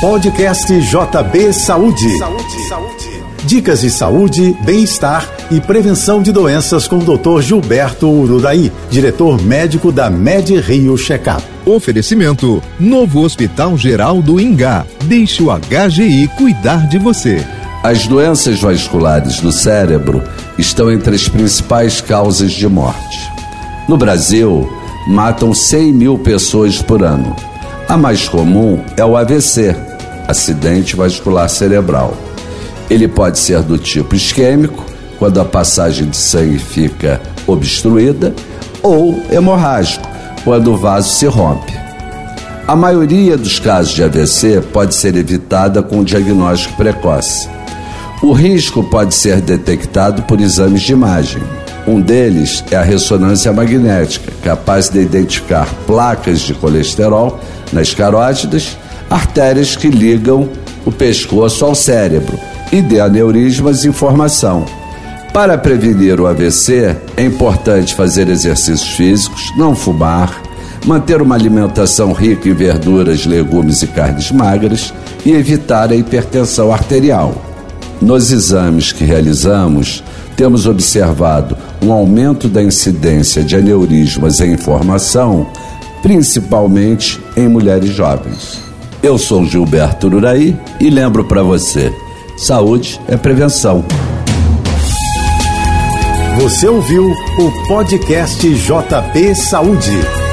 Podcast JB Saúde. Saúde, saúde. Dicas de saúde, bem-estar e prevenção de doenças com o Dr. Gilberto Ururaí, diretor médico da Med Rio Checkup. Oferecimento: Novo Hospital Geral do Ingá. Deixe o HGI cuidar de você. As doenças vasculares do cérebro estão entre as principais causas de morte. No Brasil, matam 100 mil pessoas por ano. A mais comum é o AVC, acidente vascular cerebral. Ele pode ser do tipo isquêmico, quando a passagem de sangue fica obstruída, ou hemorrágico, quando o vaso se rompe. A maioria dos casos de AVC pode ser evitada com diagnóstico precoce. O risco pode ser detectado por exames de imagem. Um deles é a ressonância magnética, capaz de identificar placas de colesterol nas carótidas, artérias que ligam o pescoço ao cérebro e de aneurismas e informação. Para prevenir o AVC, é importante fazer exercícios físicos, não fumar, manter uma alimentação rica em verduras, legumes e carnes magras e evitar a hipertensão arterial. Nos exames que realizamos, temos observado um aumento da incidência de aneurismas em formação, principalmente em mulheres jovens. Eu sou Gilberto Uraí e lembro para você: saúde é prevenção. Você ouviu o podcast JP Saúde.